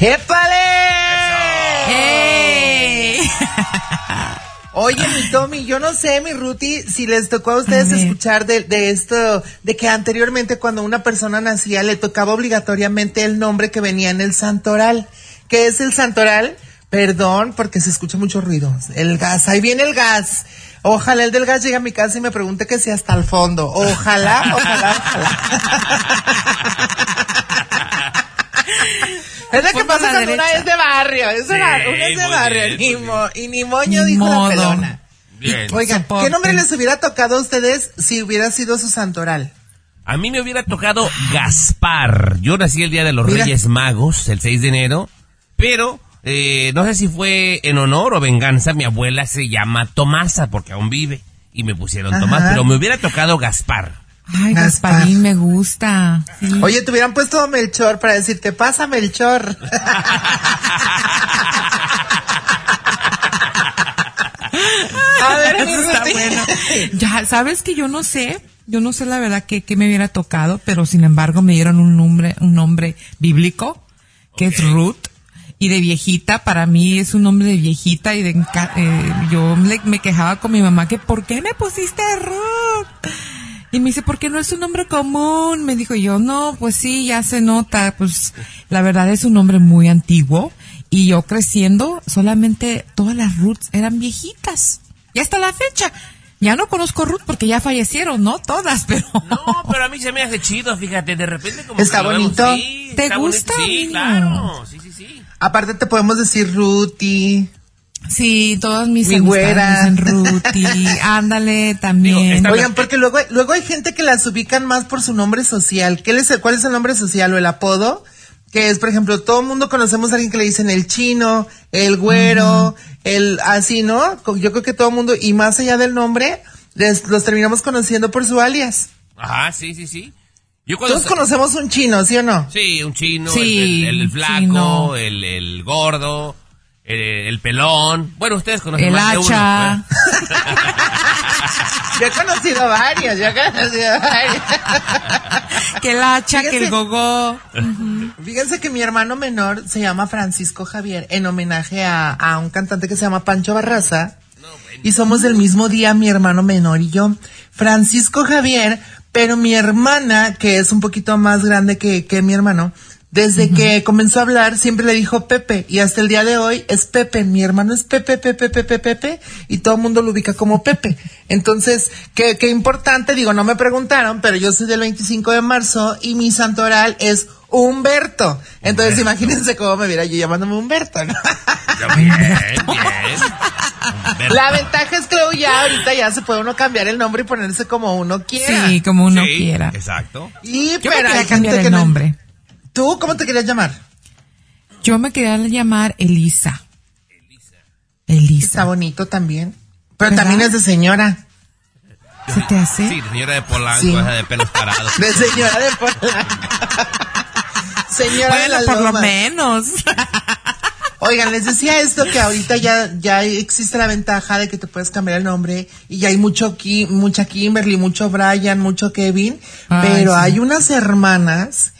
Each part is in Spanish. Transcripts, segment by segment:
¡Épale! ¡Ey! Oye, mi Tommy, yo no sé, mi Ruti, si les tocó a ustedes A escuchar de, de esto, de que anteriormente cuando una persona nacía le tocaba obligatoriamente el nombre que venía en el santoral. ¿Qué es el santoral? Perdón, porque se escucha mucho ruido. El gas, ahí viene el gas. Ojalá el del gas llegue a mi casa y me pregunte que si hasta el fondo. Ojalá, ojalá, ojalá. Es lo que pasa cuando una es de barrio, es de Sí, barrio, una es de barrio, bien, ni mo- y ni moño Ni dijo modo. la pelona. Bien. Oigan, ¿qué nombre les hubiera tocado a ustedes si hubiera sido su santoral? A mí me hubiera tocado Gaspar. Yo nací el día de los Mira. Reyes Magos, el 6 de enero, pero eh, no sé si fue en honor o venganza. Mi abuela se llama Tomasa porque aún vive y me pusieron Ajá. Tomás, pero me hubiera tocado Gaspar. Ay, Gaspar. Gasparín me gusta. Sí. Oye, te hubieran puesto Melchor para decirte, pasa Melchor. a ver, Eso está bueno. Ya, sabes que yo no sé, yo no sé la verdad que, que me hubiera tocado, pero sin embargo me dieron un nombre, un nombre bíblico, que es Ruth. Y de viejita, para mí es un nombre de viejita y de eh, yo le- me quejaba con mi mamá que ¿por qué me pusiste Ruth? Y me dice, porque no es un nombre común. Me dijo yo, no, pues sí, ya se nota. Pues la verdad es un nombre muy antiguo. Y yo creciendo, solamente todas las Ruths eran viejitas. Y hasta la fecha. Ya no conozco Ruth porque ya fallecieron, ¿no? Todas, pero... No, pero a mí se me hace chido, fíjate, de repente como Está vemos, bonito. sí, ¿Te está gusta, bonito, Sí, claro, sí, sí, sí. Aparte te podemos decir Ruti. Sí, todas mis Mi güera. dicen Ruti. Ándale, también. Digo, Oigan, porque luego, luego hay gente que las ubican más por su nombre social. ¿Qué les, ¿Cuál es el nombre social o el apodo? Que es, por ejemplo, todo el mundo conocemos a alguien que le dicen el chino, el güero, el así, ¿no? Yo creo que todo el mundo, y más allá del nombre, les, los terminamos conociendo por su alias. Ajá, sí, sí, sí. Yo Todos conocemos un chino, ¿sí o no? Sí, un chino, Sí, el, el- el flaco, chino. el, el gordo, el, el pelón. Bueno, ustedes conocen El más de uno. hacha. Yo he conocido varios, yo he conocido varios. que el hacha, que el gogó. Fíjense que mi hermano menor se llama Francisco Javier en homenaje a, a un cantante que se llama Pancho Barraza. Y somos del mismo día, mi hermano menor y yo. Francisco Javier, pero mi hermana, que es un poquito más grande que, que mi hermano, desde que comenzó a hablar siempre le dijo Pepe y hasta el día de hoy es Pepe. Mi hermano es Pepe, Pepe, Pepe, Pepe y todo el mundo lo ubica como Pepe. Entonces, qué, qué importante, digo, no me preguntaron, pero yo soy del 25 de marzo y mi santoral es Humberto. Entonces, imagínense cómo me viera yo llamándome Humberto, ¿no? Bien, bien. La ventaja es que luego ya ahorita ya se puede uno cambiar el nombre y ponerse como uno quiera. Sí, como uno Sí, quiera. Exacto. Y Yo pero hay cambiar gente el que no- nombre. ¿Tú cómo te querías llamar? Yo me quería llamar Elisa. Está Elisa. bonito también. Pero ¿Verdad? también es de señora. ¿Se te hace? Sí, de señora de Polanco, Sí. esa de pelos parados. De señora de Polanco. señora de Bueno, las por lo menos. Oigan, les decía esto que ahorita ya, ya existe la ventaja de que te puedes cambiar el nombre y ya hay mucho Ki- mucha Kimberly, mucho Brian, mucho Kevin, Ay, pero sí. hay unas hermanas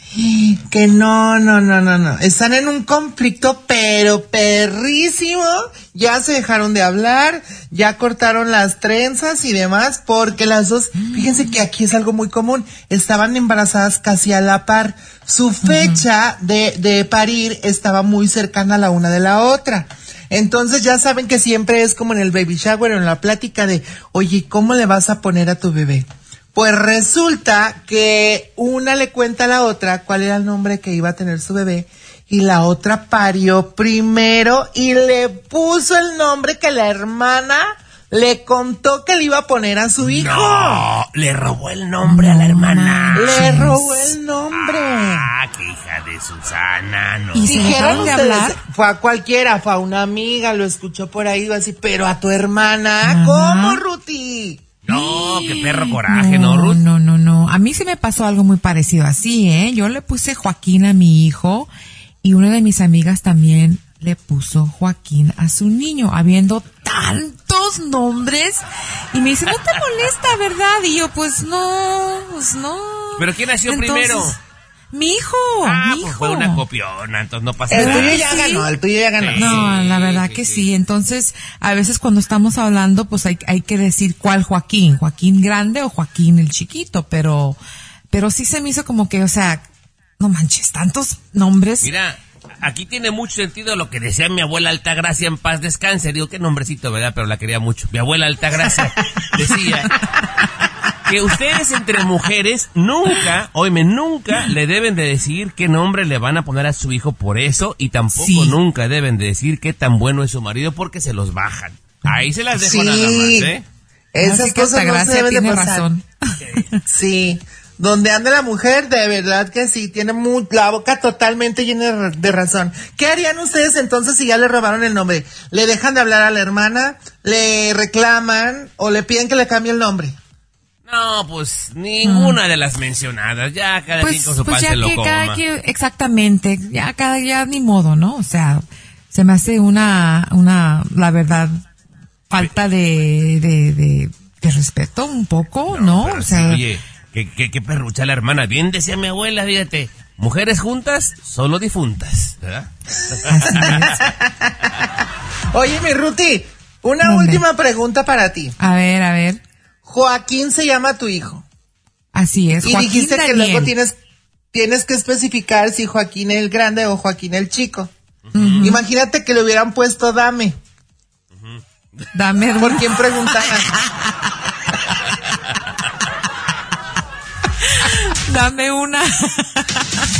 que no, no, no, no, no, están en un conflicto pero perrísimo, ya se dejaron de hablar, ya cortaron las trenzas y demás porque las dos, fíjense que aquí es algo muy común, estaban embarazadas casi a la par, su fecha de, de parir estaba muy cercana a la una de la otra. Entonces ya saben que siempre es como en el baby shower o en la plática de, oye, ¿cómo le vas a poner a tu bebé? Pues resulta que una le cuenta a la otra cuál era el nombre que iba a tener su bebé y la otra parió primero y le puso el nombre que la hermana le contó que le iba a poner a su hijo. No, le robó el nombre a la hermana. Le robó el nombre. Ah, qué hija de Susana, no. Y se dejaron de ustedes, hablar. Fue a cualquiera, fue a una amiga, lo escuchó por ahí, iba así, pero a tu hermana, Ajá. ¿cómo, Ruti? No, qué perro coraje, ¿no, Ruth? No, no, no. A mí se me pasó algo muy parecido así, ¿eh? Yo le puse Joaquín a mi hijo y una de mis amigas también le puso Joaquín a su niño, habiendo tantos nombres. Y me dice, no te molesta, ¿verdad? Y yo, pues no, pues no. ¿Pero quién nació Entonces, primero? Mi hijo, Ah, mi pues hijo. fue una copiona, entonces no pasa El nada. tuyo que ya sí? ganó, el tuyo ya ganó. Sí. No, la verdad sí, que sí. sí. Entonces, a veces cuando estamos hablando, pues hay, hay que decir cuál Joaquín, Joaquín grande o Joaquín el chiquito, pero, pero sí se me hizo como que, o sea, no manches, tantos nombres. Mira, aquí tiene mucho sentido lo que decía mi abuela Altagracia en paz descanse. Digo, qué nombrecito, ¿verdad? Pero la quería mucho. Mi abuela Altagracia decía que ustedes entre mujeres nunca, oíme, nunca le deben de decir qué nombre le van a poner a su hijo por eso y tampoco Sí. nunca deben de decir qué tan bueno es su marido porque se los bajan. Ahí se las dejo Sí. nada más, ¿eh? Esas Así cosas no se deben de tiene pasar. razón. Sí. Donde ande la mujer, de verdad que sí, tiene mu- la boca totalmente llena de razón. ¿Qué harían ustedes entonces si ya le robaron el nombre? ¿Le dejan de hablar a la hermana? ¿Le reclaman? ¿O le piden que le cambie el nombre? No, pues ninguna de las mencionadas. Ya cada quien Pues, con su pues pan ya se lo que coma. cada quien, exactamente, ya cada ya ni modo, ¿no? O sea, se me hace una, una, la verdad, falta de, de, de, de respeto un poco, ¿no? O sí, sea, oye, qué, qué, qué perrucha la hermana. Bien decía mi abuela, fíjate. Mujeres juntas, solo difuntas, ¿verdad? así es. Oye, mi Ruti, una última pregunta para ti. A ver, a ver, Joaquín se llama tu hijo. así es. Y Joaquín dijiste que luego tienes, tienes que especificar si Joaquín el grande o Joaquín el chico. Imagínate que le hubieran puesto dame. Dame, ¿Por quién preguntaran? dame una.